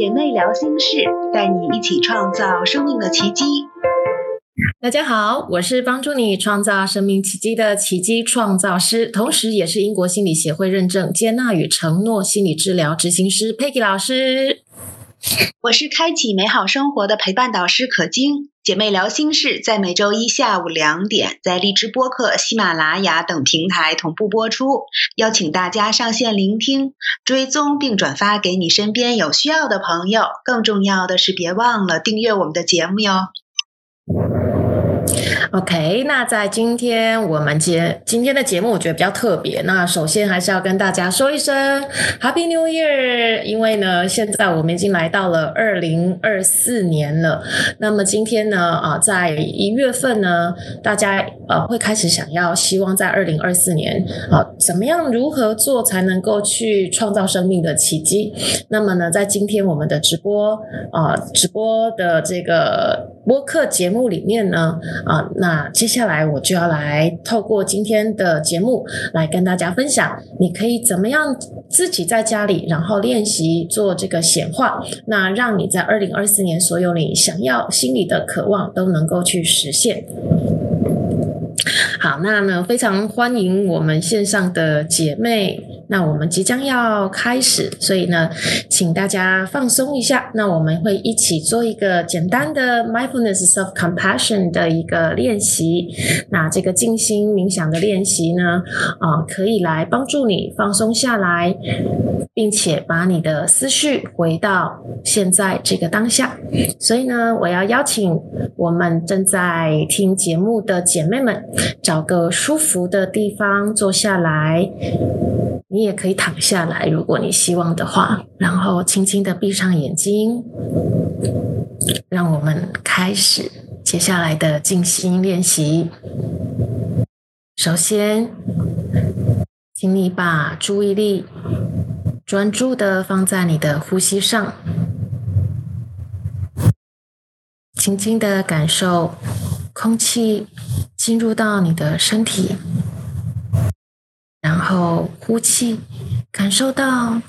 姐妹聊心事，带你一起创造生命的奇迹。大家好，我是帮助你创造生命奇迹的奇迹创造师，同时也是英国心理协会认证接纳与承诺心理治疗执行师 Peggy 老师。我是开启美好生活的陪伴导师可晶。姐妹聊心事在每周一下午两点，在荔枝播客、喜马拉雅等平台同步播出，邀请大家上线聆听、追踪并转发给你身边有需要的朋友。更重要的是，别忘了订阅我们的节目哟。OK，那在今天我们节今天的节目，我觉得比较特别。那首先还是要跟大家说一声 Happy New Year，因为呢，现在我们已经来到了二零二四年了。那么今天呢，啊，在一月份呢，大家呃会开始想要希望在二零二四年啊，怎么样如何做才能够去创造生命的奇迹？那么呢，在今天我们的直播啊，直播的这个播客节目里面呢，啊。那接下来我就要来透过今天的节目来跟大家分享，你可以怎么样自己在家里，然后练习做这个显化，那让你在二零二四年所有你想要心里的渴望都能够去实现。好，那呢非常欢迎我们线上的姐妹。那我们即将要开始，所以呢，请大家放松一下。那我们会一起做一个简单的 mindfulness self compassion 的一个练习。那这个静心冥想的练习呢，啊，可以来帮助你放松下来，并且把你的思绪回到现在这个当下。所以呢，我要邀请我们正在听节目的姐妹们，找个舒服的地方坐下来。你你也可以躺下来，如果你希望的话，然后轻轻的闭上眼睛，让我们开始接下来的静心练习。首先，请你把注意力专注的放在你的呼吸上，轻轻的感受空气进入到你的身体。然后呼气，感受到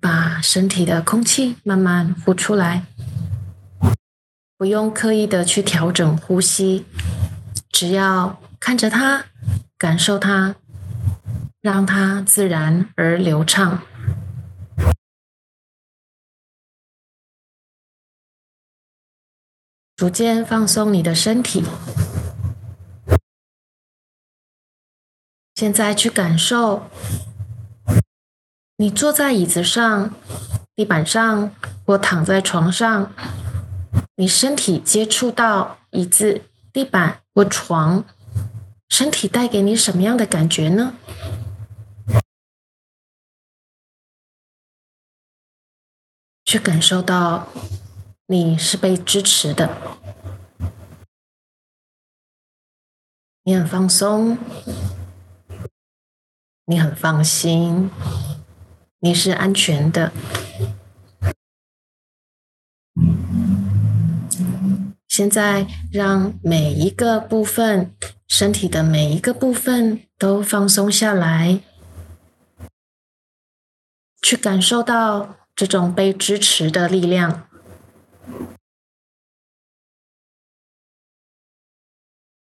把身体的空气慢慢呼出来，不用刻意的去调整呼吸，只要看着它，感受它，让它自然而流畅，逐渐放松你的身体。现在去感受，你坐在椅子上、地板上或躺在床上，你身体接触到椅子、地板或床，身体带给你什么样的感觉呢？去感受到你是被支持的，你很放松。你很放心，你是安全的。现在让每一个部分，身体的每一个部分都放松下来，去感受到这种被支持的力量。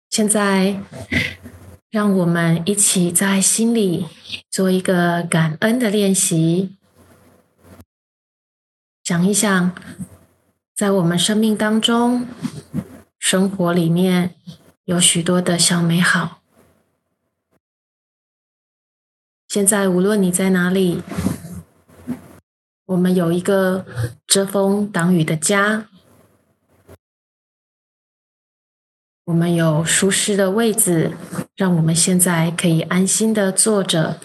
现在。让我们一起在心里做一个感恩的练习，想一想，在我们生命当中、生活里面有许多的小美好。现在无论你在哪里，我们有一个遮风挡雨的家。我们有舒适的位子，让我们现在可以安心的坐着、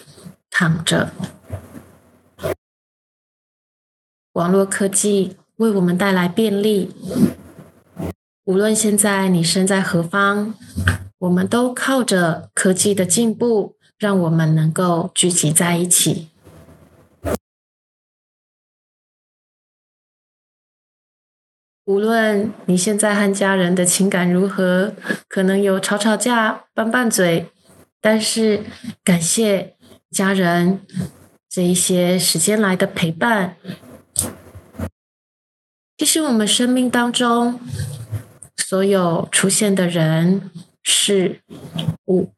躺着。网络科技为我们带来便利，无论现在你身在何方，我们都靠着科技的进步，让我们能够聚集在一起。无论你现在和家人的情感如何，可能有吵吵架、拌拌嘴，但是感谢家人这一些时间来的陪伴，其实我们生命当中所有出现的人事物，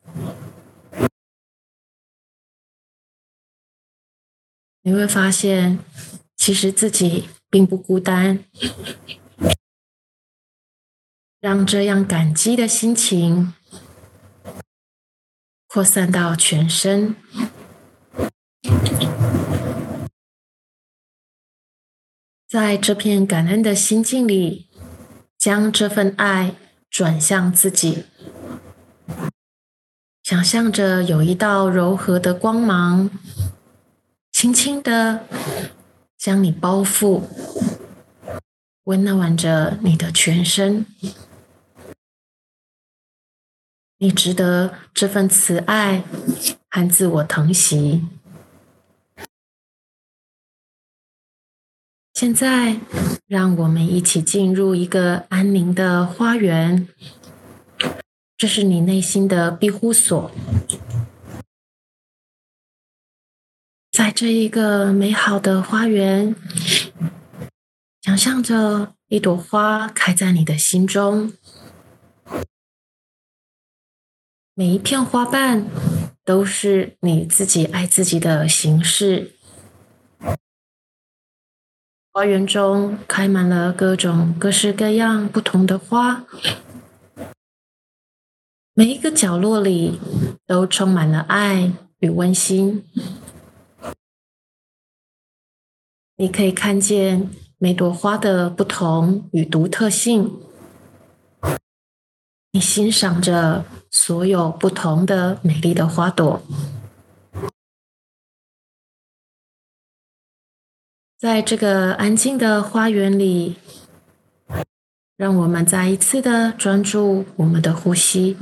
你会发现，其实自己并不孤单。让这样感激的心情扩散到全身。在这片感恩的心境里，将这份爱转向自己，想象着有一道柔和的光芒，轻轻的将你包覆，温暖着你的全身。你值得这份慈爱和自我疼惜。现在，让我们一起进入一个安宁的花园。这是你内心的庇护所。在这一个美好的花园，想象着一朵花开在你的心中，每一片花瓣都是你自己爱自己的形式。花园中开满了各种各式各样不同的花，每一个角落里都充满了爱与温馨。你可以看见每朵花的不同与独特性，你欣赏着所有不同的美丽的花朵。在这个安静的花园里，让我们再一次的专注我们的呼吸。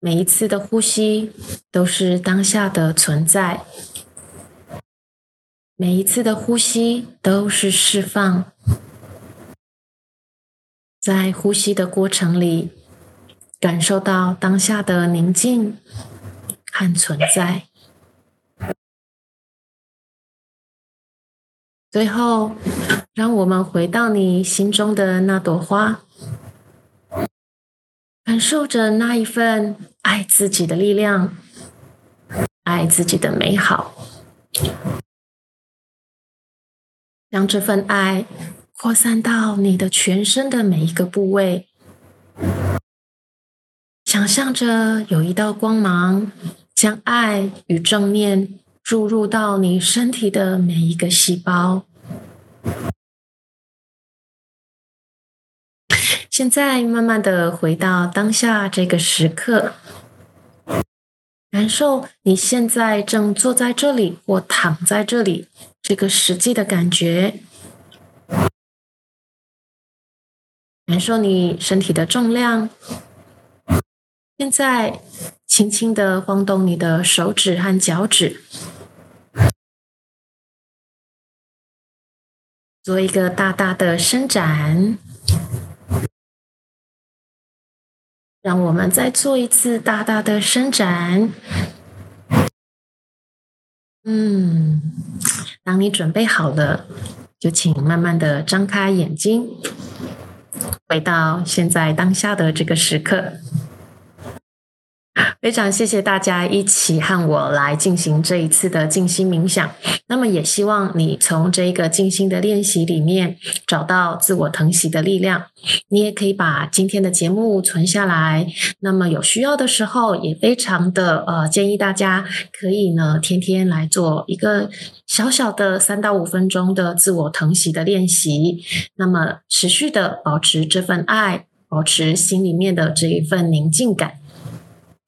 每一次的呼吸都是当下的存在，每一次的呼吸都是释放。在呼吸的过程里，感受到当下的宁静和存在。最后，让我们回到你心中的那朵花，感受着那一份爱自己的力量，爱自己的美好，让这份爱扩散到你的全身的每一个部位。想象着有一道光芒，将爱与正念。注入到你身体的每一个细胞。现在，慢慢的回到当下这个时刻，感受你现在正坐在这里或躺在这里这个实际的感觉，感受你身体的重量。现在，轻轻的晃动你的手指和脚趾。做一个大大的伸展，让我们再做一次大大的伸展。嗯，当你准备好了，就请慢慢的张开眼睛，回到现在当下的这个时刻。非常谢谢大家一起和我来进行这一次的静心冥想。那么，也希望你从这个静心的练习里面找到自我疼惜的力量。你也可以把今天的节目存下来。那么，有需要的时候，也非常的呃建议大家可以呢天天来做一个小小的三到五分钟的自我疼惜的练习。那么，持续的保持这份爱，保持心里面的这一份宁静感。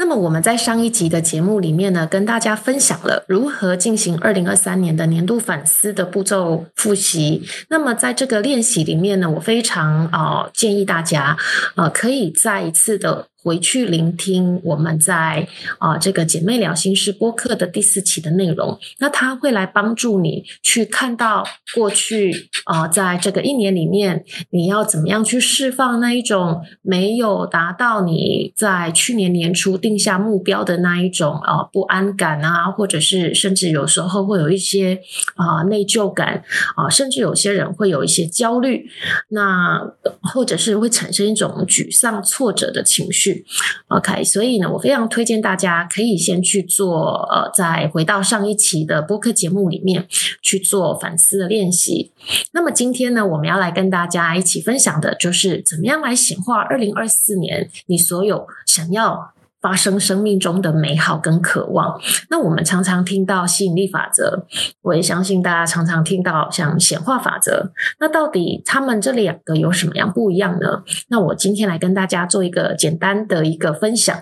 那么我们在上一集的节目里面呢，跟大家分享了如何进行二零二三年的年度反思的步骤复习。那么在这个练习里面呢，我非常啊建议大家呃可以再一次的回去聆听我们在啊这个姐妹聊心事播客的第四期的内容，那它会来帮助你去看到过去啊，在这个一年里面，你要怎么样去释放那一种没有达到你在去年年初定下目标的那一种啊不安感啊，或者是甚至有时候会有一些啊内疚感啊，甚至有些人会有一些焦虑，那或者是会产生一种沮丧、挫折的情绪。OK，所以呢，我非常推荐大家可以先去做，呃，再回到上一期的播客节目里面去做反思的练习。那么今天呢，我们要来跟大家一起分享的就是怎么样来显化二零二四年你所有想要。发生生命中的美好跟渴望。那我们常常听到吸引力法则，我也相信大家常常听到像显化法则。那到底他们这两个有什么样不一样呢？那我今天来跟大家做一个简单的一个分享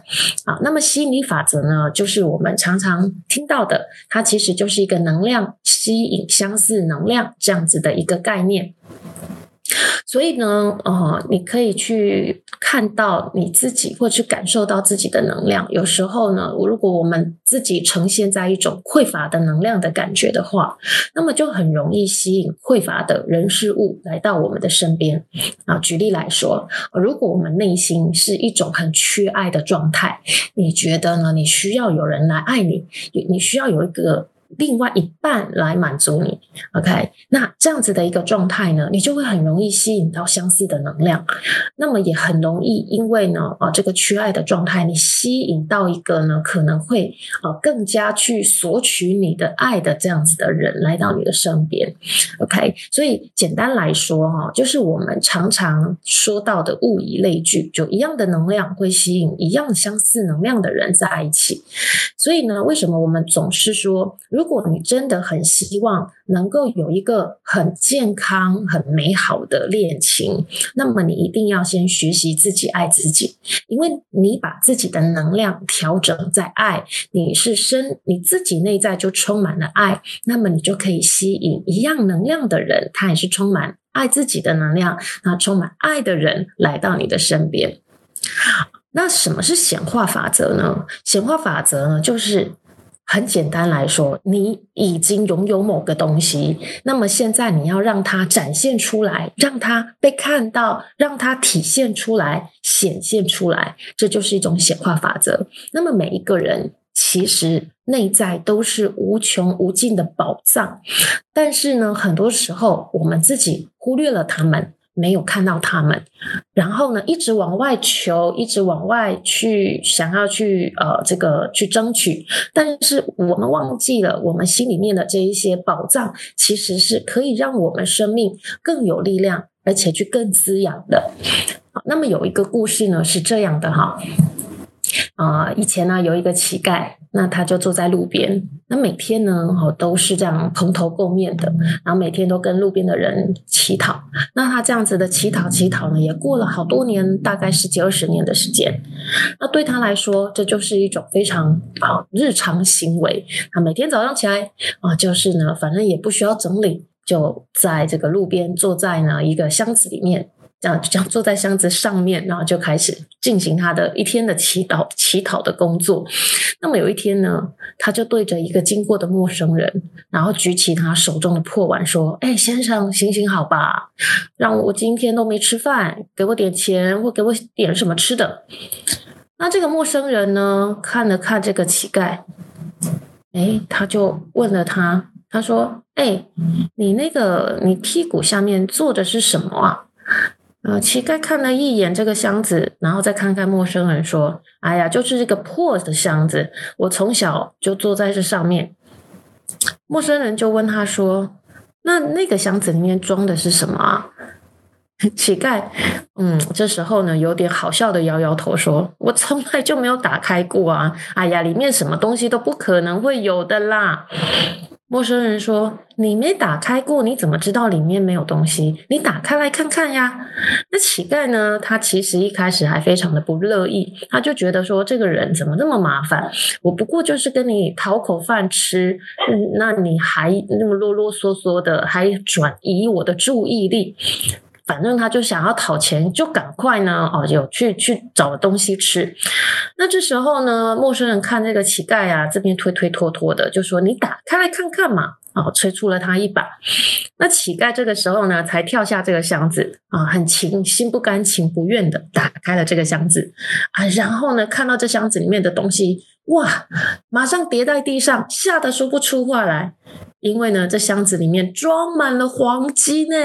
啊。那么吸引力法则呢，就是我们常常听到的，它其实就是一个能量吸引相似能量这样子的一个概念。所以呢，呃，你可以去看到你自己，或去感受到自己的能量。有时候呢，如果我们自己呈现在一种匮乏的能量的感觉的话，那么就很容易吸引匮乏的人事物来到我们的身边。啊，举例来说，如果我们内心是一种很缺爱的状态，你觉得呢？你需要有人来爱你，你需要有一个。另外一半来满足你，OK？那这样子的一个状态呢，你就会很容易吸引到相似的能量。那么也很容易，因为呢，啊，这个缺爱的状态，你吸引到一个呢，可能会啊更加去索取你的爱的这样子的人来到你的身边，OK？所以简单来说哈，就是我们常常说到的物以类聚，就一样的能量会吸引一样相似能量的人在一起。所以呢，为什么我们总是说？如果你真的很希望能够有一个很健康、很美好的恋情，那么你一定要先学习自己爱自己，因为你把自己的能量调整在爱，你是生你自己内在就充满了爱，那么你就可以吸引一样能量的人，他也是充满爱自己的能量，那充满爱的人来到你的身边。那什么是显化法则呢？显化法则呢，就是。很简单来说，你已经拥有某个东西，那么现在你要让它展现出来，让它被看到，让它体现出来、显现出来，这就是一种显化法则。那么每一个人其实内在都是无穷无尽的宝藏，但是呢，很多时候我们自己忽略了他们。没有看到他们，然后呢，一直往外求，一直往外去，想要去呃，这个去争取，但是我们忘记了，我们心里面的这一些宝藏，其实是可以让我们生命更有力量，而且去更滋养的。好，那么有一个故事呢，是这样的哈。啊，以前呢有一个乞丐，那他就坐在路边，那每天呢哦都是这样蓬头垢面的，然后每天都跟路边的人乞讨。那他这样子的乞讨乞讨呢，也过了好多年，大概十几二十年的时间。那对他来说，这就是一种非常啊日常行为。他每天早上起来啊，就是呢，反正也不需要整理，就在这个路边坐在呢一个箱子里面。这样，这样坐在箱子上面，然后就开始进行他的一天的祈祷、乞讨的工作。那么有一天呢，他就对着一个经过的陌生人，然后举起他手中的破碗，说：“哎，先生，行行好吧，让我今天都没吃饭，给我点钱，或给我点什么吃的。”那这个陌生人呢，看了看这个乞丐，哎，他就问了他，他说：“哎，你那个，你屁股下面坐的是什么啊？”呃，乞丐看了一眼这个箱子，然后再看看陌生人，说：“哎呀，就是这个破的箱子，我从小就坐在这上面。”陌生人就问他说：“那那个箱子里面装的是什么啊？” 乞丐，嗯，这时候呢，有点好笑的摇摇头说：“我从来就没有打开过啊！哎呀，里面什么东西都不可能会有的啦。”陌生人说：“你没打开过，你怎么知道里面没有东西？你打开来看看呀。”那乞丐呢？他其实一开始还非常的不乐意，他就觉得说：“这个人怎么那么麻烦？我不过就是跟你讨口饭吃，那你还那么啰啰嗦嗦的，还转移我的注意力。”反正他就想要讨钱，就赶快呢哦，有去去找东西吃。那这时候呢，陌生人看这个乞丐啊，这边推推拖拖的，就说：“你打开来看看嘛。”哦，催促了他一把。那乞丐这个时候呢，才跳下这个箱子啊，很情心不甘情不愿的打开了这个箱子啊，然后呢，看到这箱子里面的东西，哇，马上跌在地上，吓得说不出话来，因为呢，这箱子里面装满了黄金呢。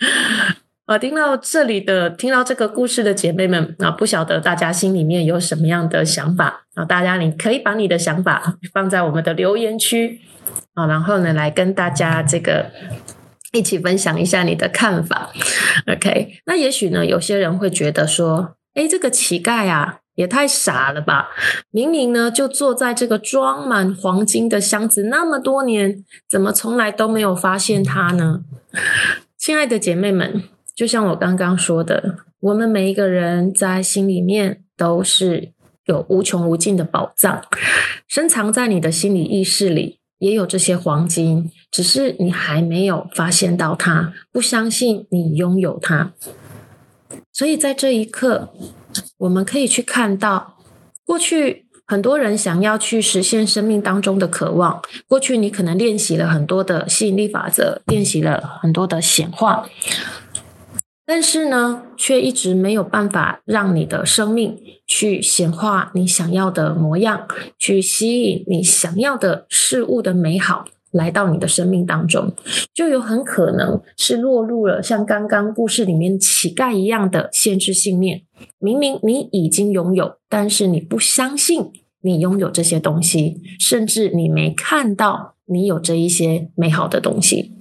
啊，听到这里的，听到这个故事的姐妹们啊，不晓得大家心里面有什么样的想法啊？大家你可以把你的想法放在我们的留言区啊，然后呢，来跟大家这个一起分享一下你的看法。OK，那也许呢，有些人会觉得说，哎，这个乞丐啊，也太傻了吧！明明呢，就坐在这个装满黄金的箱子那么多年，怎么从来都没有发现他呢？亲爱的姐妹们。就像我刚刚说的，我们每一个人在心里面都是有无穷无尽的宝藏，深藏在你的心理意识里，也有这些黄金，只是你还没有发现到它，不相信你拥有它。所以在这一刻，我们可以去看到，过去很多人想要去实现生命当中的渴望，过去你可能练习了很多的吸引力法则，练习了很多的显化。但是呢，却一直没有办法让你的生命去显化你想要的模样，去吸引你想要的事物的美好来到你的生命当中，就有很可能是落入了像刚刚故事里面乞丐一样的限制信念。明明你已经拥有，但是你不相信你拥有这些东西，甚至你没看到你有这一些美好的东西。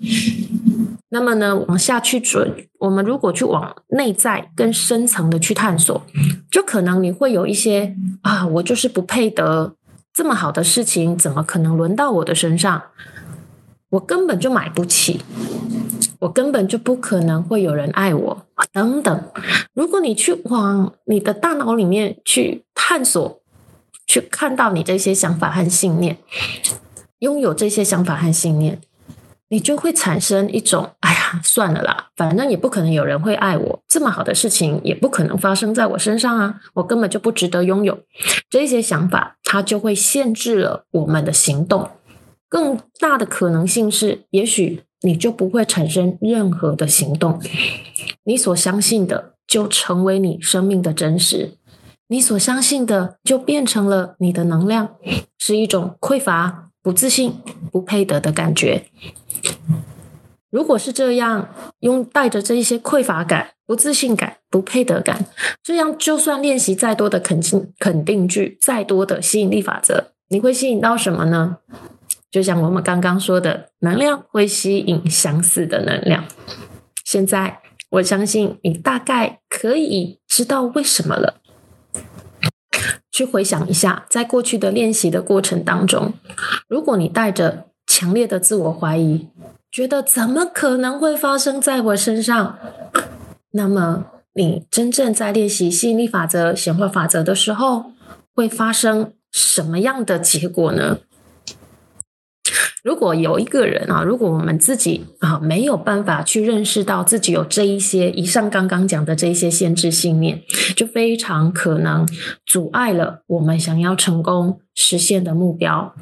那么呢，往下去准，我们如果去往内在更深层的去探索，就可能你会有一些啊，我就是不配得这么好的事情，怎么可能轮到我的身上？我根本就买不起，我根本就不可能会有人爱我，等等。如果你去往你的大脑里面去探索，去看到你这些想法和信念，拥有这些想法和信念。你就会产生一种，哎呀，算了啦，反正也不可能有人会爱我，这么好的事情也不可能发生在我身上啊，我根本就不值得拥有。这些想法，它就会限制了我们的行动。更大的可能性是，也许你就不会产生任何的行动，你所相信的就成为你生命的真实，你所相信的就变成了你的能量，是一种匮乏、不自信、不配得的感觉。如果是这样，用带着这一些匮乏感、不自信感、不配得感，这样就算练习再多的肯定肯定句，再多的吸引力法则，你会吸引到什么呢？就像我们刚刚说的，能量会吸引相似的能量。现在，我相信你大概可以知道为什么了。去回想一下，在过去的练习的过程当中，如果你带着强烈的自我怀疑，觉得怎么可能会发生在我身上？那么，你真正在练习吸引力法则、显化法则的时候，会发生什么样的结果呢？如果有一个人啊，如果我们自己啊没有办法去认识到自己有这一些以上刚刚讲的这一些限制信念，就非常可能阻碍了我们想要成功实现的目标。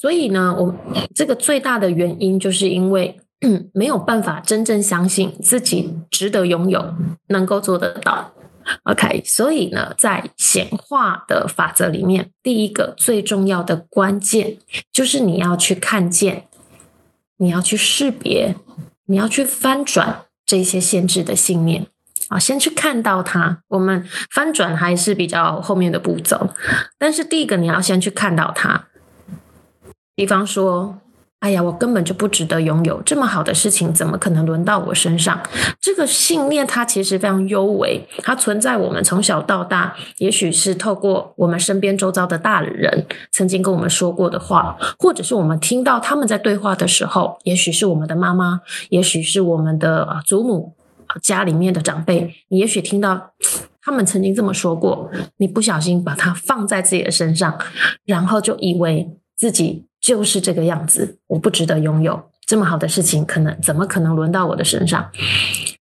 所以呢，我这个最大的原因就是因为没有办法真正相信自己值得拥有，能够做得到。OK，所以呢，在显化的法则里面，第一个最重要的关键就是你要去看见，你要去识别，你要去翻转这些限制的信念啊，先去看到它。我们翻转还是比较后面的步骤，但是第一个你要先去看到它。比方说，哎呀，我根本就不值得拥有这么好的事情，怎么可能轮到我身上？这个信念它其实非常优微，它存在我们从小到大，也许是透过我们身边周遭的大人曾经跟我们说过的话，或者是我们听到他们在对话的时候，也许是我们的妈妈，也许是我们的祖母，家里面的长辈，你也许听到他们曾经这么说过，你不小心把它放在自己的身上，然后就以为自己。就是这个样子，我不值得拥有，这么好的事情，可能怎么可能轮到我的身上？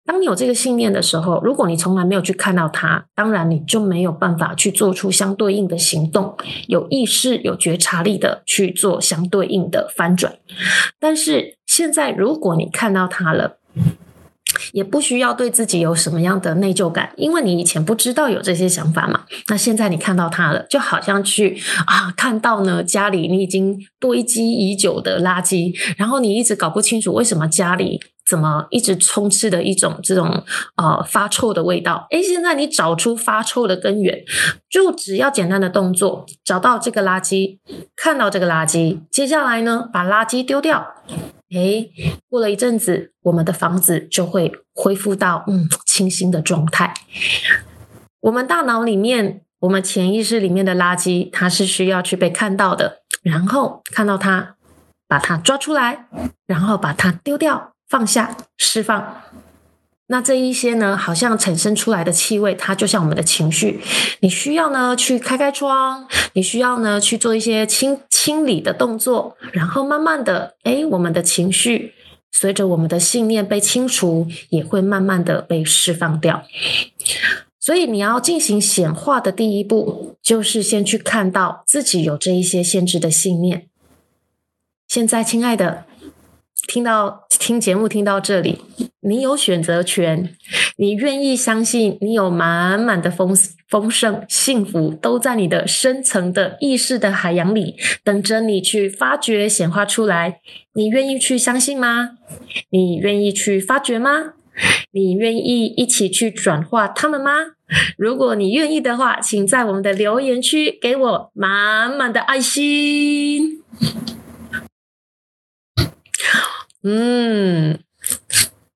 当你有这个信念的时候，如果你从来没有去看到它，当然你就没有办法去做出相对应的行动，有意识、有觉察力的去做相对应的翻转。但是现在，如果你看到它了，也不需要对自己有什么样的内疚感，因为你以前不知道有这些想法嘛。那现在你看到它了，就好像去啊，看到呢家里你已经堆积已久的垃圾，然后你一直搞不清楚为什么家里怎么一直充斥的一种这种呃发臭的味道。诶，现在你找出发臭的根源，就只要简单的动作，找到这个垃圾，看到这个垃圾，接下来呢把垃圾丢掉。哎，过了一阵子，我们的房子就会恢复到嗯清新的状态。我们大脑里面，我们潜意识里面的垃圾，它是需要去被看到的，然后看到它，把它抓出来，然后把它丢掉、放下、释放。那这一些呢，好像产生出来的气味，它就像我们的情绪，你需要呢去开开窗，你需要呢去做一些清清理的动作，然后慢慢的，哎，我们的情绪随着我们的信念被清除，也会慢慢的被释放掉。所以你要进行显化的第一步，就是先去看到自己有这一些限制的信念。现在，亲爱的。听到听节目听到这里，你有选择权，你愿意相信你有满满的丰丰盛幸福都在你的深层的意识的海洋里等着你去发掘显化出来，你愿意去相信吗？你愿意去发掘吗？你愿意一起去转化他们吗？如果你愿意的话，请在我们的留言区给我满满的爱心。嗯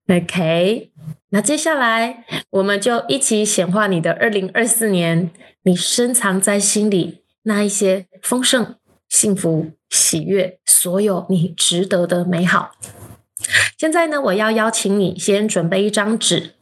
，OK，那接下来我们就一起显化你的二零二四年，你深藏在心里那一些丰盛、幸福、喜悦，所有你值得的美好。现在呢，我要邀请你先准备一张纸。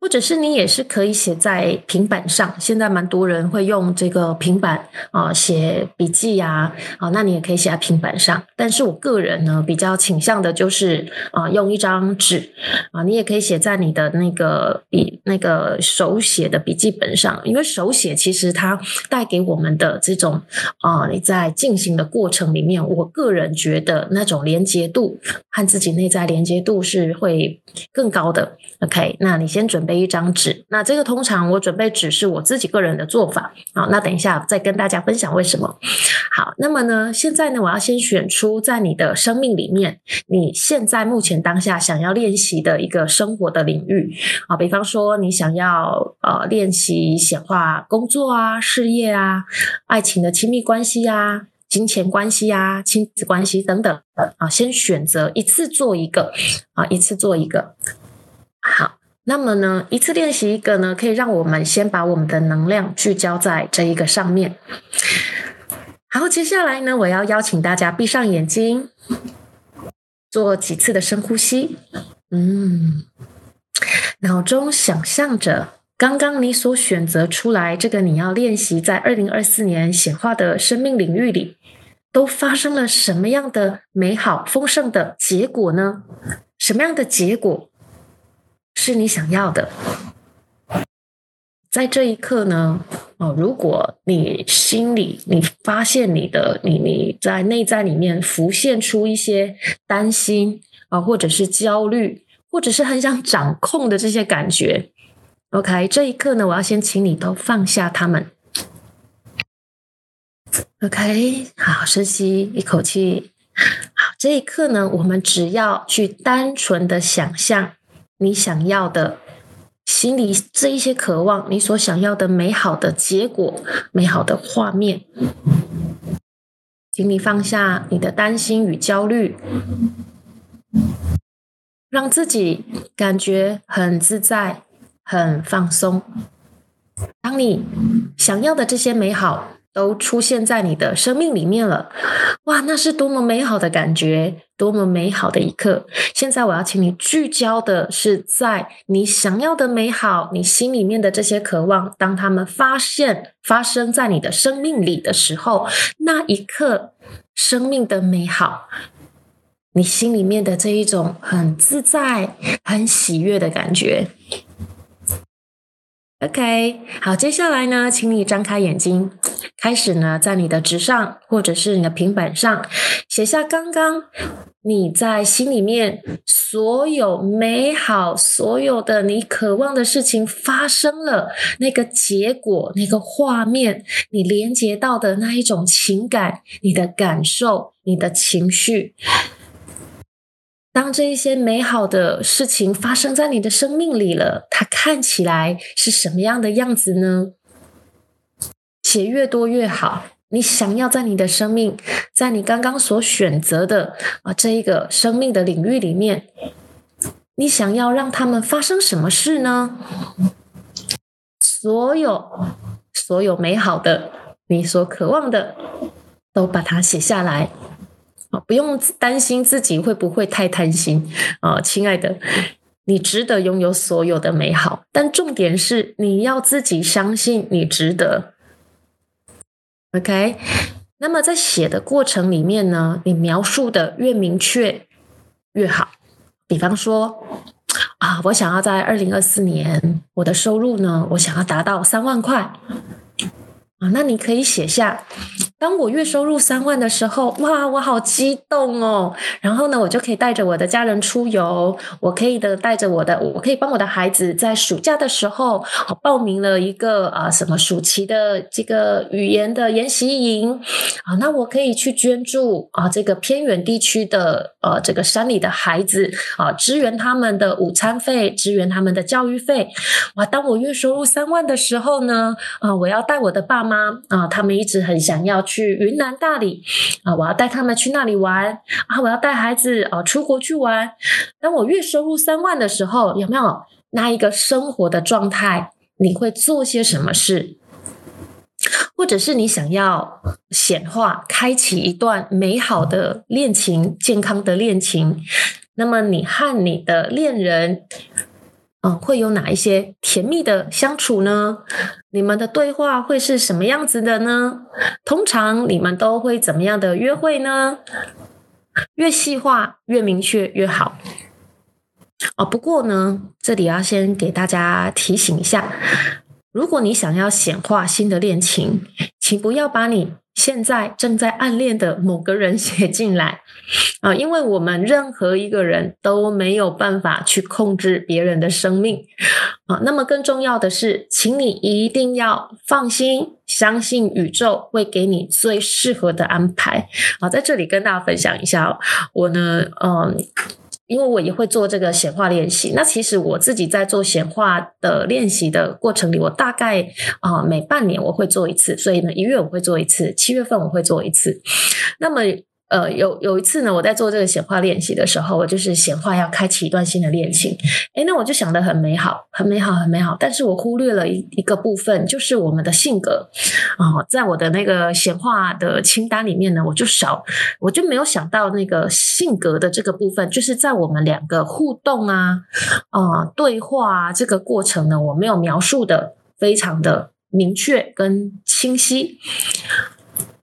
或者是你也是可以写在平板上，现在蛮多人会用这个平板啊写笔记呀，啊，那你也可以写在平板上。但是我个人呢比较倾向的就是啊用一张纸啊，你也可以写在你的那个笔那个手写的笔记本上，因为手写其实它带给我们的这种啊你在进行的过程里面，我个人觉得那种连接度和自己内在连接度是会更高的。OK，那你先准备。一张纸，那这个通常我准备纸是我自己个人的做法。好，那等一下再跟大家分享为什么。好，那么呢，现在呢，我要先选出在你的生命里面，你现在目前当下想要练习的一个生活的领域。啊，比方说你想要呃练习显化工作啊、事业啊、爱情的亲密关系啊、金钱关系啊、亲子关系等等。啊，先选择一次做一个。啊，一次做一个。好。那么呢，一次练习一个呢，可以让我们先把我们的能量聚焦在这一个上面。好，接下来呢，我要邀请大家闭上眼睛，做几次的深呼吸。嗯，脑中想象着刚刚你所选择出来这个你要练习在二零二四年显化的生命领域里，都发生了什么样的美好丰盛的结果呢？什么样的结果？是你想要的，在这一刻呢，哦，如果你心里你发现你的你你在内在里面浮现出一些担心啊，或者是焦虑，或者是很想掌控的这些感觉，OK，这一刻呢，我要先请你都放下他们，OK，好，深吸一口气，好，这一刻呢，我们只要去单纯的想象。你想要的，心里这一些渴望，你所想要的美好的结果、美好的画面，请你放下你的担心与焦虑，让自己感觉很自在、很放松。当你想要的这些美好。都出现在你的生命里面了，哇，那是多么美好的感觉，多么美好的一刻！现在我要请你聚焦的是在你想要的美好，你心里面的这些渴望，当他们发现发生在你的生命里的时候，那一刻生命的美好，你心里面的这一种很自在、很喜悦的感觉。OK，好，接下来呢，请你张开眼睛，开始呢，在你的纸上或者是你的平板上写下刚刚你在心里面所有美好、所有的你渴望的事情发生了，那个结果、那个画面，你连接到的那一种情感、你的感受、你的情绪。当这一些美好的事情发生在你的生命里了，它看起来是什么样的样子呢？写越多越好。你想要在你的生命，在你刚刚所选择的啊这一个生命的领域里面，你想要让他们发生什么事呢？所有所有美好的，你所渴望的，都把它写下来。啊，不用担心自己会不会太贪心啊，亲爱的，你值得拥有所有的美好，但重点是你要自己相信你值得。OK，那么在写的过程里面呢，你描述的越明确越好。比方说啊，我想要在二零二四年我的收入呢，我想要达到三万块啊，那你可以写下。当我月收入三万的时候，哇，我好激动哦！然后呢，我就可以带着我的家人出游，我可以的带着我的，我可以帮我的孩子在暑假的时候，报名了一个啊什么暑期的这个语言的研习营啊，那我可以去捐助啊这个偏远地区的呃这个山里的孩子啊，支援他们的午餐费，支援他们的教育费。哇，当我月收入三万的时候呢，啊，我要带我的爸妈啊，他们一直很想要。去云南大理啊，我要带他们去那里玩啊，我要带孩子啊出国去玩。当我月收入三万的时候，有没有那一个生活的状态？你会做些什么事？或者是你想要显化、开启一段美好的恋情、健康的恋情？那么你和你的恋人？嗯，会有哪一些甜蜜的相处呢？你们的对话会是什么样子的呢？通常你们都会怎么样的约会呢？越细化越明确越好。哦，不过呢，这里要先给大家提醒一下，如果你想要显化新的恋情，请不要把你。现在正在暗恋的某个人 写进来啊，因为我们任何一个人都没有办法去控制别人的生命啊。那么更重要的是，请你一定要放心，相信宇宙会给你最适合的安排啊。在这里跟大家分享一下，我呢，嗯。因为我也会做这个显化练习，那其实我自己在做显化的练习的过程里，我大概啊每半年我会做一次，所以呢一月我会做一次，七月份我会做一次，那么。呃，有有一次呢，我在做这个显化练习的时候，我就是显化要开启一段新的恋情。诶那我就想的很美好，很美好，很美好。但是我忽略了一一个部分，就是我们的性格啊，在我的那个显化的清单里面呢，我就少，我就没有想到那个性格的这个部分，就是在我们两个互动啊啊对话啊这个过程呢，我没有描述的非常的明确跟清晰。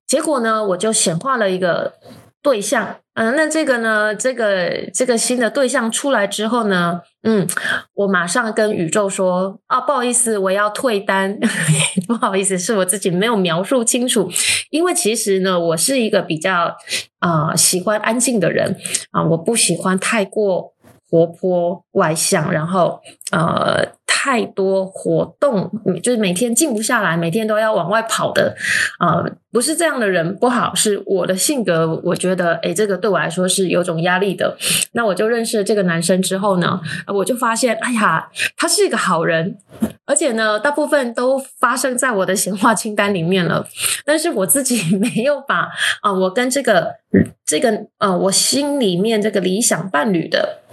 结果呢，我就显化了一个对象，嗯，那这个呢，这个这个新的对象出来之后呢，嗯，我马上跟宇宙说啊，不好意思，我要退单，不好意思，是我自己没有描述清楚，因为其实呢，我是一个比较啊喜欢安静的人。啊，我不喜欢太过活泼外向，然后呃。太多活动，就是每天静不下来，每天都要往外跑的，啊，不是这样的人不好，是我的性格，我觉得，哎，这个对我来说是有种压力的。那我就认识了这个男生之后呢，我就发现，哎呀，他是一个好人，而且呢，大部分都发生在我的闲话清单里面了。但是我自己没有把啊，我跟这个这个呃，我心里面这个理想伴侣的。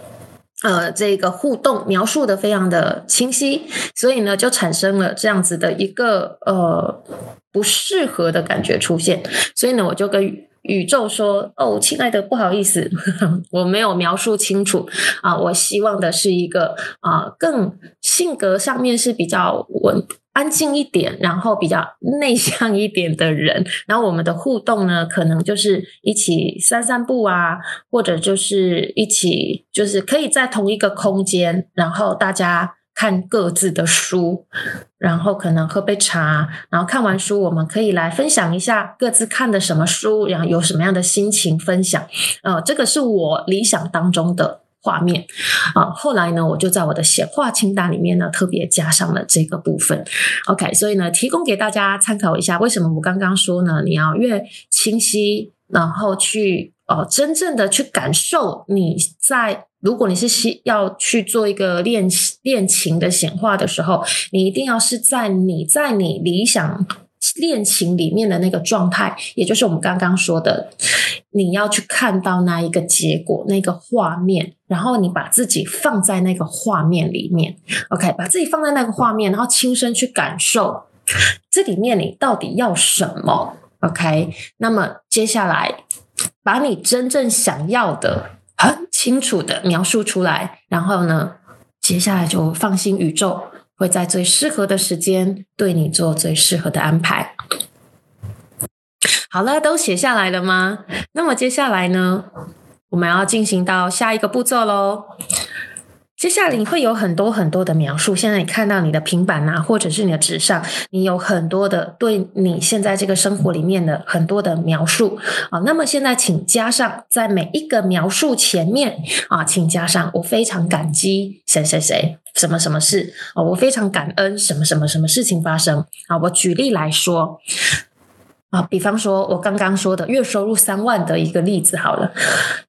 呃，这个互动描述的非常的清晰，所以呢，就产生了这样子的一个呃不适合的感觉出现。所以呢，我就跟宇宙说：“哦，亲爱的，不好意思，我没有描述清楚啊。我希望的是一个啊，更性格上面是比较稳安静一点，然后比较内向一点的人，然后我们的互动呢，可能就是一起散散步啊，或者就是一起，就是可以在同一个空间，然后大家看各自的书，然后可能喝杯茶，然后看完书，我们可以来分享一下各自看的什么书，然后有什么样的心情分享。呃，这个是我理想当中的。画面啊，后来呢，我就在我的显化清单里面呢，特别加上了这个部分。OK，所以呢，提供给大家参考一下。为什么我刚刚说呢？你要越清晰，然后去哦，真正的去感受你在。如果你是需要去做一个练练琴的显化的时候，你一定要是在你在你理想。恋情里面的那个状态，也就是我们刚刚说的，你要去看到那一个结果、那个画面，然后你把自己放在那个画面里面，OK，把自己放在那个画面，然后亲身去感受这里面你到底要什么，OK？那么接下来把你真正想要的很清楚的描述出来，然后呢，接下来就放心宇宙。会在最适合的时间对你做最适合的安排。好了，都写下来了吗？那么接下来呢，我们要进行到下一个步骤喽。接下来你会有很多很多的描述。现在你看到你的平板啊，或者是你的纸上，你有很多的对你现在这个生活里面的很多的描述啊。那么现在请加上在每一个描述前面啊，请加上我非常感激谁谁谁什么什么事啊，我非常感恩什么什么什么事情发生啊。我举例来说。啊，比方说，我刚刚说的月收入三万的一个例子好了，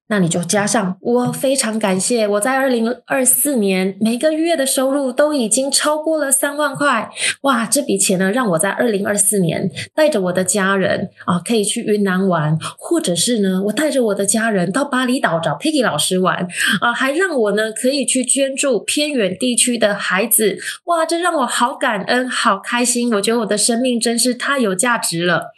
那你就加上我非常感谢我在二零二四年每个月的收入都已经超过了三万块，哇，这笔钱呢让我在二零二四年带着我的家人啊可以去云南玩，或者是呢我带着我的家人到巴厘岛找 Piggy 老师玩。啊，还让我呢可以去捐助偏远地区的孩子，哇，这让我好感恩，好开心，我觉得我的生命真是太有价值了。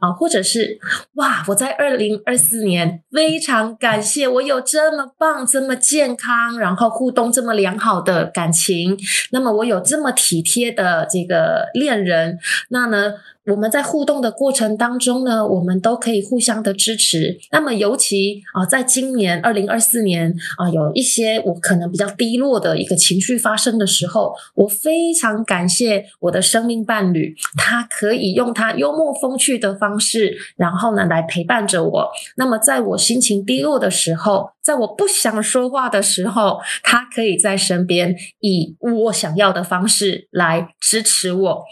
啊，或者是哇，我在二零二四年非常感感谢我有这么棒、这么健康，然后互动这么良好的感情，那么我有这么体贴的这个恋人，那呢？我们在互动的过程当中呢，我们都可以互相的支持。那么，尤其啊，在今年二零二四年啊，有一些我可能比较低落的一个情绪发生的时候，我非常感谢我的生命伴侣，他可以用他幽默风趣的方式，然后呢来陪伴着我。那么，在我心情低落的时候，在我不想说话的时候，他可以在身边以我想要的方式来支持我。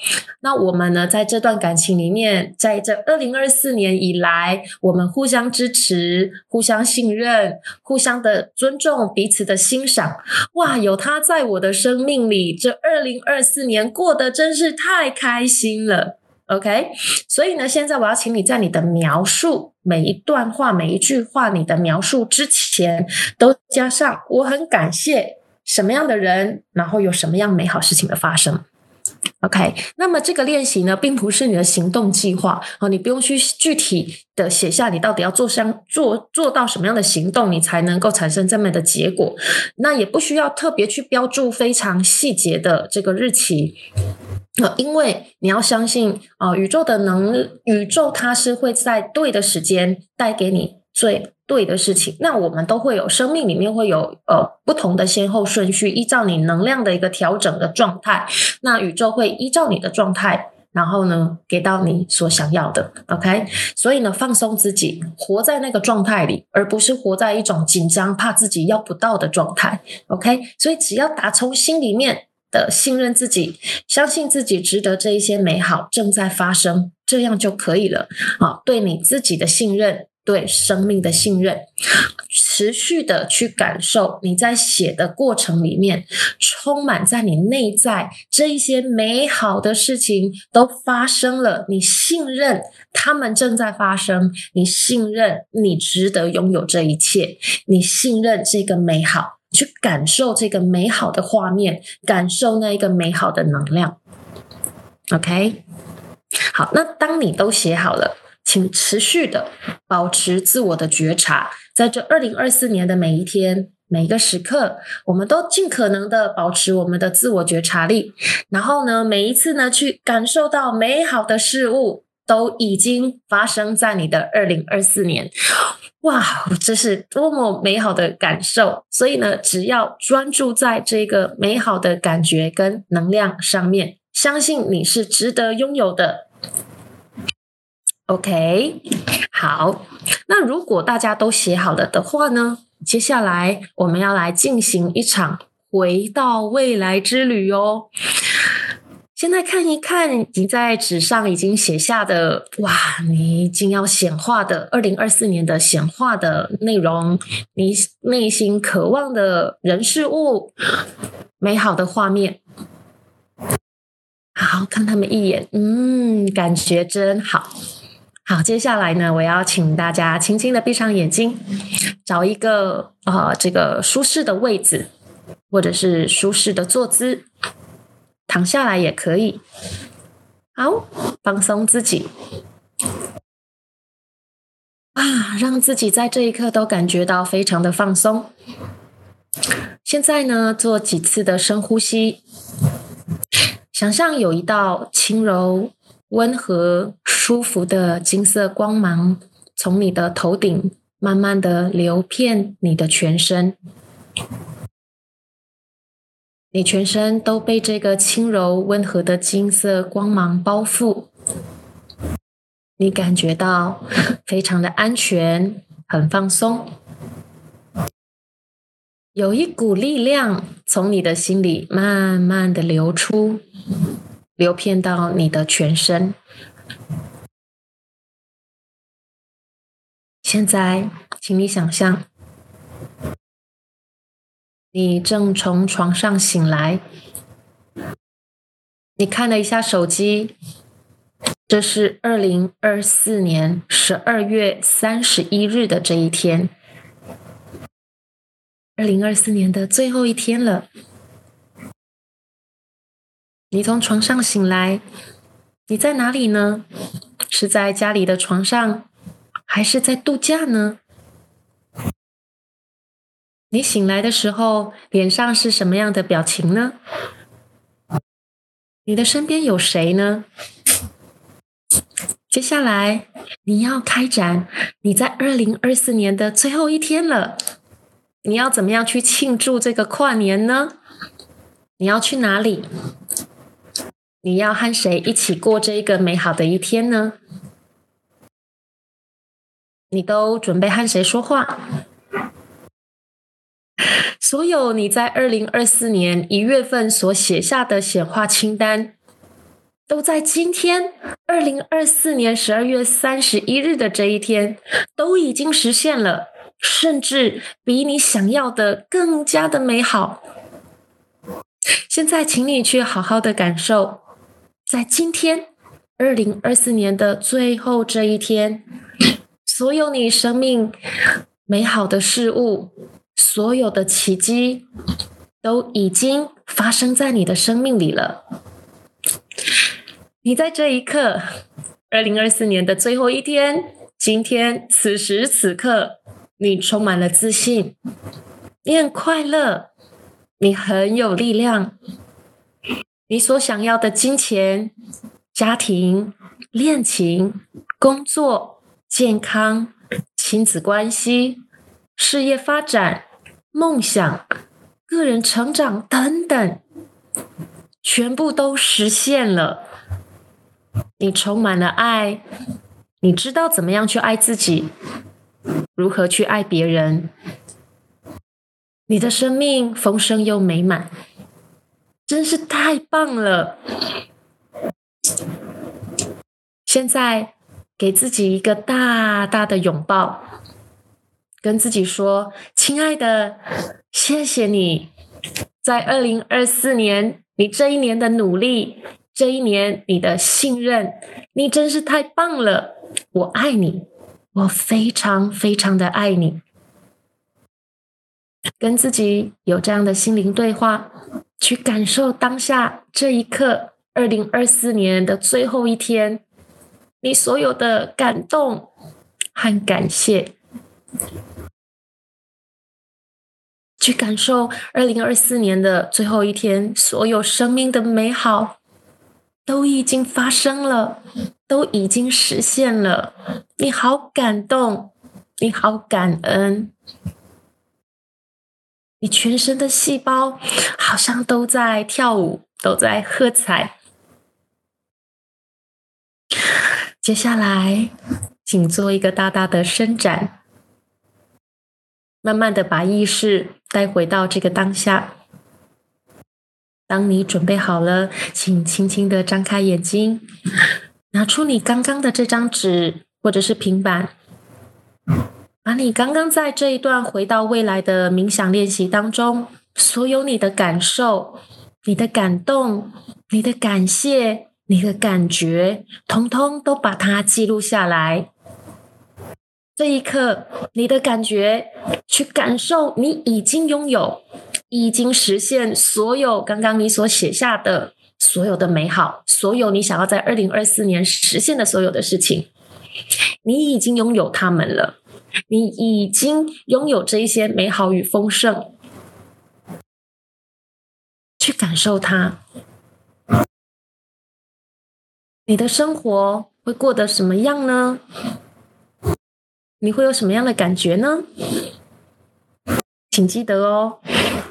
那我们呢，在这段感情里面，在这二零二四年以来，我们互相支持、互相信任、互相的尊重、彼此的欣赏。哇，有他在我的生命里，这二零二四年过得真是太开心了。OK，所以呢，现在我要请你在你的描述每一段话、每一句话，你的描述之前都加上“我很感谢什么样的人”，然后有什么样美好事情的发生。OK，那么这个练习呢，并不是你的行动计划哦，你不用去具体的写下你到底要做相做做到什么样的行动，你才能够产生这么的结果。那也不需要特别去标注非常细节的这个日期。呃，因为你要相信啊，宇宙的能，宇宙它是会在对的时间带给你最对的事情。那我们都会有生命里面会有呃不同的先后顺序，依照你能量的一个调整的状态，那宇宙会依照你的状态，然后呢给到你所想要的。OK，所以呢，放松自己，活在那个状态里，而不是活在一种紧张、怕自己要不到的状态。OK，所以只要打从心里面。的信任自己，相信自己值得这一些美好正在发生，这样就可以了。啊，对你自己的信任，对生命的信任，持续的去感受你在写的过程里面，充满在你内在这一些美好的事情都发生了。你信任他们正在发生，你信任你值得拥有这一切，你信任这个美好。去感受这个美好的画面，感受那一个美好的能量。OK，好，那当你都写好了，请持续的保持自我的觉察，在这二零二四年的每一天。每一个时刻，我们都尽可能的保持我们的自我觉察力，然后呢，每一次呢，去感受到美好的事物都已经发生在你的二零二四年。哇，这是多么美好的感受！所以呢，只要专注在这个美好的感觉跟能量上面，相信你是值得拥有的。OK，好，那如果大家都写好了的话呢，接下来我们要来进行一场回到未来之旅哦。现在看一看你在纸上已经写下的，哇，你已经要显化的二零二四年的显化的内容，你内心渴望的人事物，美好的画面，好看他们一眼，嗯，感觉真好。好，接下来呢，我要请大家轻轻的闭上眼睛，找一个啊，这个舒适的位置，或者是舒适的坐姿。躺下来也可以，好，放松自己啊，让自己在这一刻都感觉到非常的放松。现在呢，做几次的深呼吸，想象有一道轻柔、温和、舒服的金色光芒从你的头顶慢慢的流遍你的全身。你全身都被这个轻柔温和的金色光芒包覆，你感觉到非常的安全，很放松。有一股力量从你的心里慢慢的流出，流遍到你的全身。现在，请你想象。你正从床上醒来，你看了一下手机，这是二零二四年十二月三十一日的这一天，二零二四年的最后一天了。你从床上醒来，你在哪里呢？是在家里的床上，还是在度假呢？你醒来的时候，脸上是什么样的表情呢？你的身边有谁呢？接下来你要开展你在二零二四年的最后一天了，你要怎么样去庆祝这个跨年呢？你要去哪里？你要和谁一起过这一个美好的一天呢？你都准备和谁说话？所有你在二零二四年一月份所写下的显化清单，都在今天二零二四年十二月三十一日的这一天都已经实现了，甚至比你想要的更加的美好。现在，请你去好好的感受，在今天二零二四年的最后这一天，所有你生命美好的事物。所有的奇迹都已经发生在你的生命里了。你在这一刻，二零二四年的最后一天，今天此时此刻，你充满了自信，你很快乐，你很有力量。你所想要的金钱、家庭、恋情、工作、健康、亲子关系。事业发展、梦想、个人成长等等，全部都实现了。你充满了爱，你知道怎么样去爱自己，如何去爱别人。你的生命丰盛又美满，真是太棒了！现在给自己一个大大的拥抱。跟自己说：“亲爱的，谢谢你，在二零二四年，你这一年的努力，这一年你的信任，你真是太棒了！我爱你，我非常非常的爱你。”跟自己有这样的心灵对话，去感受当下这一刻，二零二四年的最后一天，你所有的感动和感谢。去感受二零二四年的最后一天，所有生命的美好都已经发生了，都已经实现了。你好感动，你好感恩，你全身的细胞好像都在跳舞，都在喝彩。接下来，请做一个大大的伸展。慢慢的把意识带回到这个当下。当你准备好了，请轻轻的张开眼睛，拿出你刚刚的这张纸或者是平板，把你刚刚在这一段回到未来的冥想练习当中，所有你的感受、你的感动、你的感谢、你的感觉，通通都把它记录下来。这一刻，你的感觉，去感受你已经拥有、已经实现所有刚刚你所写下的所有的美好，所有你想要在二零二四年实现的所有的事情，你已经拥有它们了。你已经拥有这一些美好与丰盛，去感受它。你的生活会过得什么样呢？你会有什么样的感觉呢？请记得哦，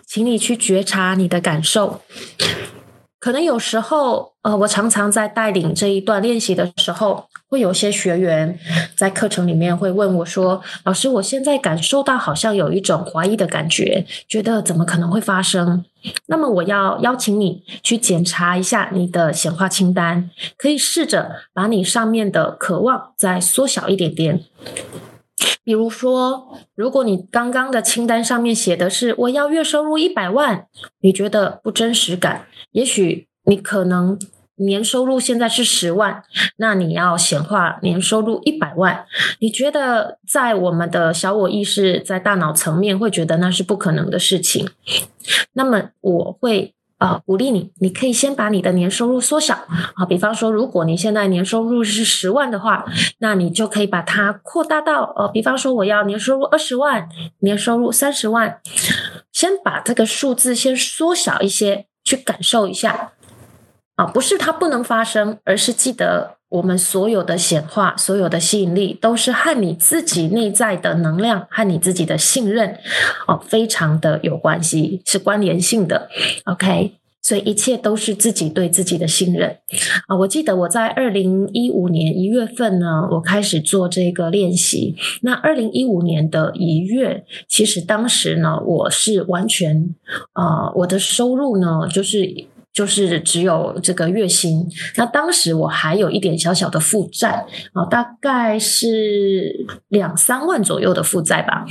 请你去觉察你的感受。可能有时候，呃，我常常在带领这一段练习的时候，会有些学员在课程里面会问我说：“老师，我现在感受到好像有一种怀疑的感觉，觉得怎么可能会发生？”那么，我要邀请你去检查一下你的显化清单，可以试着把你上面的渴望再缩小一点点。比如说，如果你刚刚的清单上面写的是我要月收入一百万，你觉得不真实感？也许你可能年收入现在是十万，那你要显化年收入一百万，你觉得在我们的小我意识在大脑层面会觉得那是不可能的事情？那么我会。啊，鼓励你，你可以先把你的年收入缩小啊。比方说，如果你现在年收入是十万的话，那你就可以把它扩大到呃，比方说我要年收入二十万，年收入三十万，先把这个数字先缩小一些，去感受一下啊。不是它不能发生，而是记得我们所有的显化，所有的吸引力，都是和你自己内在的能量和你自己的信任哦，非常的有关系，是关联性的。OK。所以一切都是自己对自己的信任啊！我记得我在二零一五年一月份呢，我开始做这个练习。那二零一五年的一月，其实当时呢，我是完全啊，我的收入呢，就是就是只有这个月薪。那当时我还有一点小小的负债啊，大概是两三万左右的负债吧。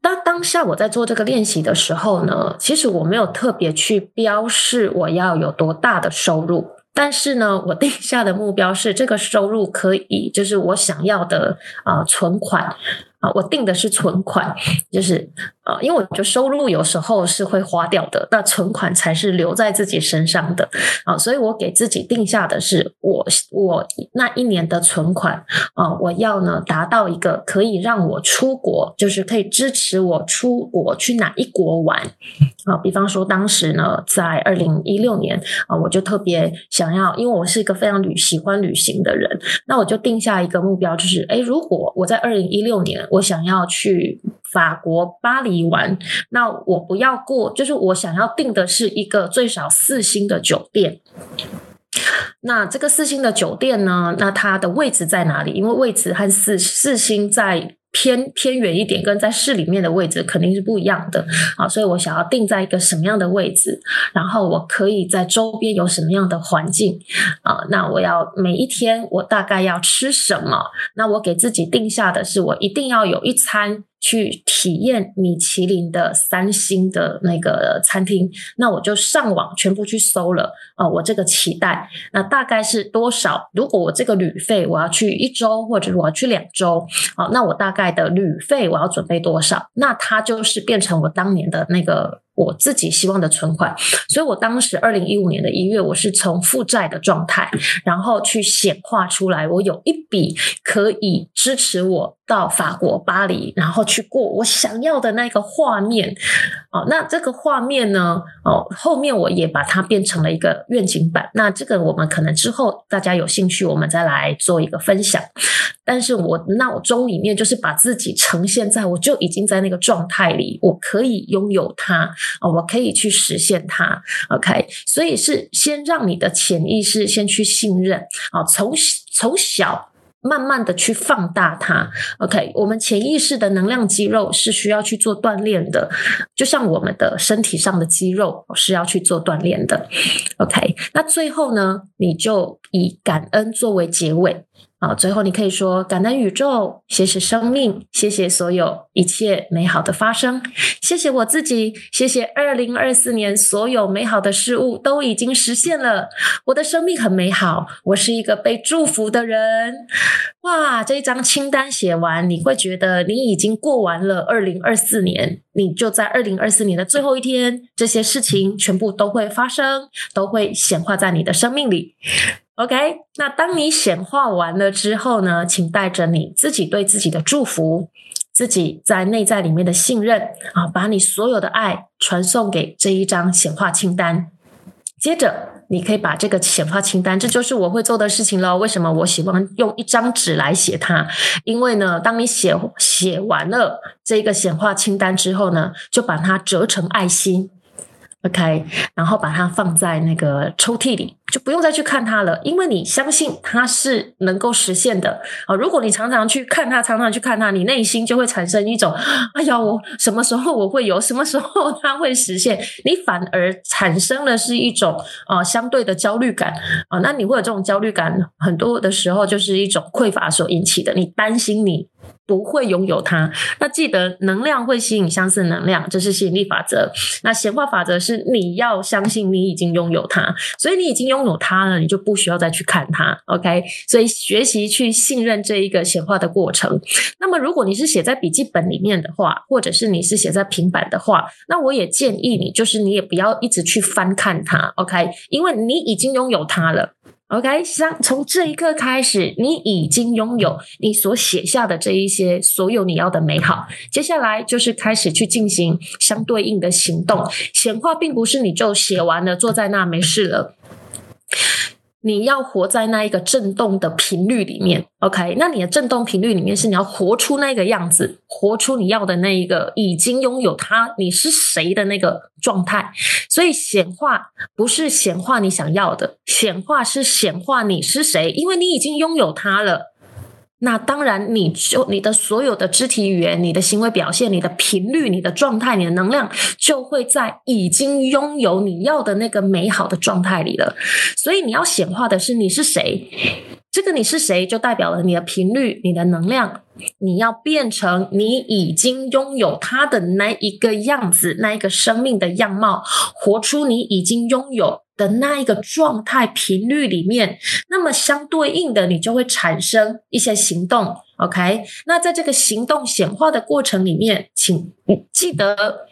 当当下我在做这个练习的时候呢，其实我没有特别去标示我要有多大的收入，但是呢，我定下的目标是这个收入可以，就是我想要的啊存款啊。我定的是存款，就是啊，因为我觉得收入有时候是会花掉的，那存款才是留在自己身上的啊，所以我给自己定下的是我我那一年的存款啊，我要呢达到一个可以让我出国，就是可以支持我出国去哪一国玩啊，比方说当时呢，在二零一六年啊，我就特别想要，因为我是一个非常旅喜欢旅行的人，那我就定下一个目标，就是哎，如果我在二零一六年。我想要去法国巴黎玩，那我不要过，就是我想要订的是一个最少四星的酒店。那这个四星的酒店呢？那它的位置在哪里？因为位置和四四星在。偏偏远一点，跟在市里面的位置肯定是不一样的啊，所以我想要定在一个什么样的位置，然后我可以在周边有什么样的环境啊？那我要每一天我大概要吃什么？那我给自己定下的是，我一定要有一餐。去体验米其林的三星的那个餐厅，那我就上网全部去搜了啊，我这个期待那大概是多少？如果我这个旅费我要去一周，或者我要去两周，啊，那我大概的旅费我要准备多少？那它就是变成我当年的那个我自己希望的存款。所以我当时二零一五年的一月，我是从负债的状态，然后去显化出来，我有一笔可以支持我到法国巴黎，然后去过我想要的那个画面。哦，那这个画面呢？哦，后面我也把它变成了一个愿景版。那这个我们可能之后大家有兴趣，我们再来做一个分享。但是我脑中里面就是把自己呈现在，我就已经在那个状态里，我可以拥有它啊，我可以去实现它。OK，所以是先让你的潜意识先去信任啊，从从小。慢慢的去放大它，OK，我们潜意识的能量肌肉是需要去做锻炼的，就像我们的身体上的肌肉是要去做锻炼的，OK，那最后呢，你就以感恩作为结尾。好，最后你可以说感恩宇宙，谢谢生命，谢谢所有一切美好的发生，谢谢我自己，谢谢二零二四年所有美好的事物都已经实现了，我的生命很美好，我是一个被祝福的人。哇，这一张清单写完，你会觉得你已经过完了二零二四年，你就在二零二四年的最后一天，这些事情全部都会发生，都会显化在你的生命里。OK，那当你显化完了之后呢，请带着你自己对自己的祝福，自己在内在里面的信任啊，把你所有的爱传送给这一张显化清单。接着，你可以把这个显化清单，这就是我会做的事情喽。为什么我喜欢用一张纸来写它？因为呢，当你写写完了这个显化清单之后呢，就把它折成爱心。OK，然后把它放在那个抽屉里，就不用再去看它了，因为你相信它是能够实现的啊。如果你常常去看它，常常去看它，你内心就会产生一种“哎呀，我什么时候我会有，什么时候它会实现”，你反而产生的是一种啊相对的焦虑感啊。那你会有这种焦虑感，很多的时候就是一种匮乏所引起的，你担心你。不会拥有它。那记得，能量会吸引相似能量，这是吸引力法则。那显化法则是你要相信你已经拥有它，所以你已经拥有它了，你就不需要再去看它。OK，所以学习去信任这一个显化的过程。那么，如果你是写在笔记本里面的话，或者是你是写在平板的话，那我也建议你，就是你也不要一直去翻看它。OK，因为你已经拥有它了。OK，像从这一刻开始，你已经拥有你所写下的这一些所有你要的美好。接下来就是开始去进行相对应的行动。显化并不是你就写完了，坐在那没事了。你要活在那一个震动的频率里面，OK？那你的震动频率里面是你要活出那个样子，活出你要的那一个已经拥有它，你是谁的那个状态。所以显化不是显化你想要的，显化是显化你是谁，因为你已经拥有它了。那当然，你就你的所有的肢体语言、你的行为表现、你的频率、你的状态、你的能量，就会在已经拥有你要的那个美好的状态里了。所以你要显化的是你是谁，这个你是谁，就代表了你的频率、你的能量。你要变成你已经拥有它的那一个样子，那一个生命的样貌，活出你已经拥有。的那一个状态频率里面，那么相对应的，你就会产生一些行动。OK，那在这个行动显化的过程里面，请记得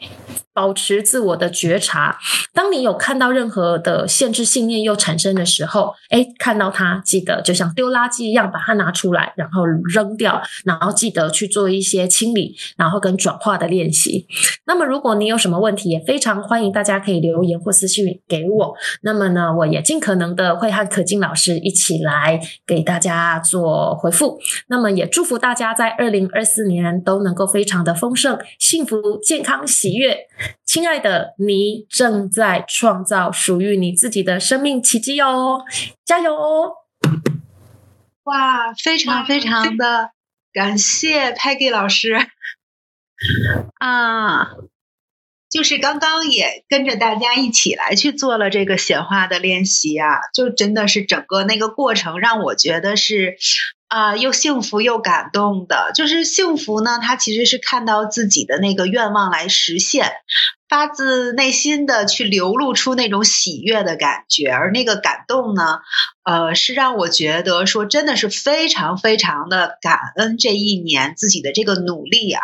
保持自我的觉察。当你有看到任何的限制信念又产生的时候，哎，看到它，记得就像丢垃圾一样，把它拿出来，然后扔掉，然后记得去做一些清理，然后跟转化的练习。那么，如果你有什么问题，也非常欢迎大家可以留言或私信给我。那么呢，我也尽可能的会和可金老师一起来给大家做回复。那么也。祝福大家在二零二四年都能够非常的丰盛、幸幸福、健康、喜悦。亲爱的，你正在创造属于你自己的生命奇迹哦！加油哦！哇，非常非常的感谢 Peggy 老师 啊！就是刚刚也跟着大家一起来去做了这个显化的练习啊，就真的是整个那个过程让我觉得是。啊，又幸福又感动的，就是幸福呢。他其实是看到自己的那个愿望来实现。发自内心的去流露出那种喜悦的感觉，而那个感动呢，呃，是让我觉得说真的是非常非常的感恩这一年自己的这个努力啊，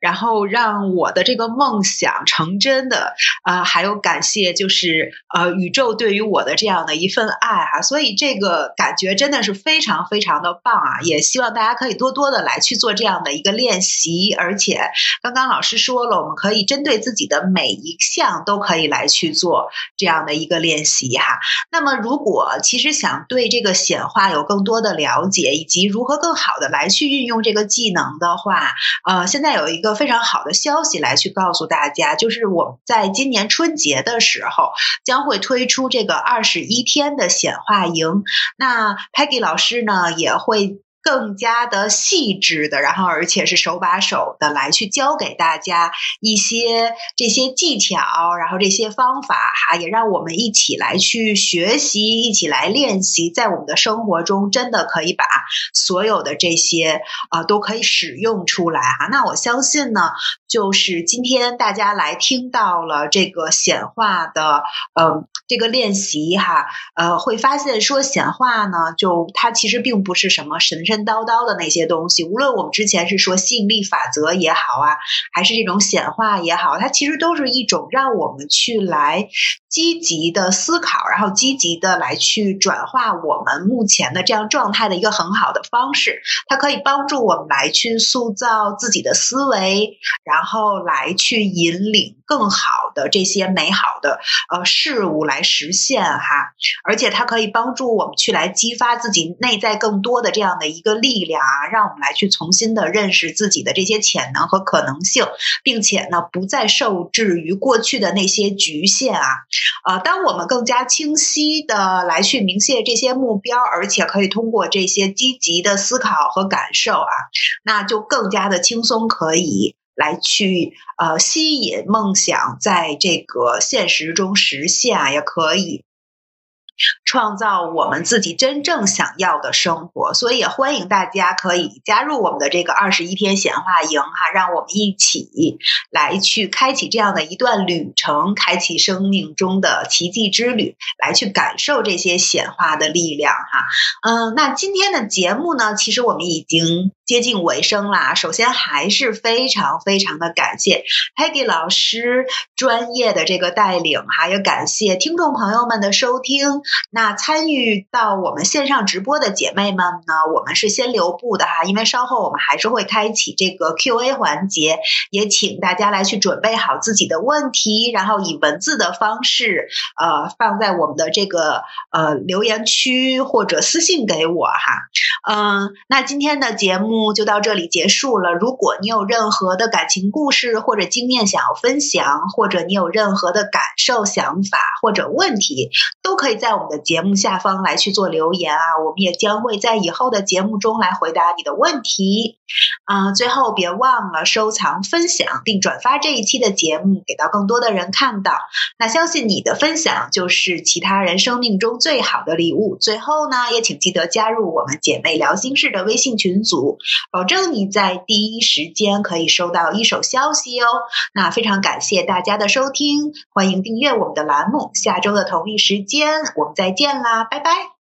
然后让我的这个梦想成真的啊，还有感谢就是呃宇宙对于我的这样的一份爱啊，所以这个感觉真的是非常非常的棒啊，也希望大家可以多多的来去做这样的一个练习，而且刚刚老师说了，我们可以针对自己的每每一项都可以来去做这样的一个练习哈。那么如果其实想对这个显化有更多的了解，以及如何更好的来去运用这个技能的话，呃，现在有一个非常好的消息来去告诉大家，就是我们在今年春节的时候将会推出这个二十一天的显化营。那 Peggy 老师呢也会。更加的细致的，然后而且是手把手的来去教给大家一些这些技巧，然后这些方法哈，也让我们一起来去学习，一起来练习，在我们的生活中真的可以把所有的这些啊都可以使用出来哈。那我相信呢，就是今天大家来听到了这个显化的嗯这个练习哈，呃会发现说显化呢，就它其实并不是什么神神。叨叨的那些东西，无论我们之前是说吸引力法则也好啊，还是这种显化也好，它其实都是一种让我们去来积极的思考，然后积极的来去转化我们目前的这样状态的一个很好的方式。它可以帮助我们来去塑造自己的思维，然后来去引领更好的这些美好的呃事物来实现哈。而且它可以帮助我们去来激发自己内在更多的这样的一。个力量啊，让我们来去重新的认识自己的这些潜能和可能性，并且呢，不再受制于过去的那些局限啊。呃，当我们更加清晰的来去明确这些目标，而且可以通过这些积极的思考和感受啊，那就更加的轻松，可以来去呃吸引梦想在这个现实中实现啊，也可以。创造我们自己真正想要的生活，所以也欢迎大家可以加入我们的这个二十一天显化营哈，让我们一起来去开启这样的一段旅程，开启生命中的奇迹之旅，来去感受这些显化的力量哈。嗯，那今天的节目呢，其实我们已经接近尾声啦。首先还是非常非常的感谢 Peggy 老师专业的这个带领哈，也感谢听众朋友们的收听。那参与到我们线上直播的姐妹们呢，我们是先留步的哈，因为稍后我们还是会开启这个 Q&A 环节，也请大家来去准备好自己的问题，然后以文字的方式，呃，放在我们的这个呃留言区或者私信给我哈。嗯，那今天的节目就到这里结束了。如果你有任何的感情故事或者经验想要分享，或者你有任何的感受、想法或者问题，都可以在。我们的节目下方来去做留言啊，我们也将会在以后的节目中来回答你的问题。啊，最后别忘了收藏、分享并转发这一期的节目，给到更多的人看到。那相信你的分享就是其他人生命中最好的礼物。最后呢，也请记得加入我们姐妹聊心事的微信群组，保证你在第一时间可以收到一手消息哦。那非常感谢大家的收听，欢迎订阅我们的栏目。下周的同一时间，我再见啦，拜拜。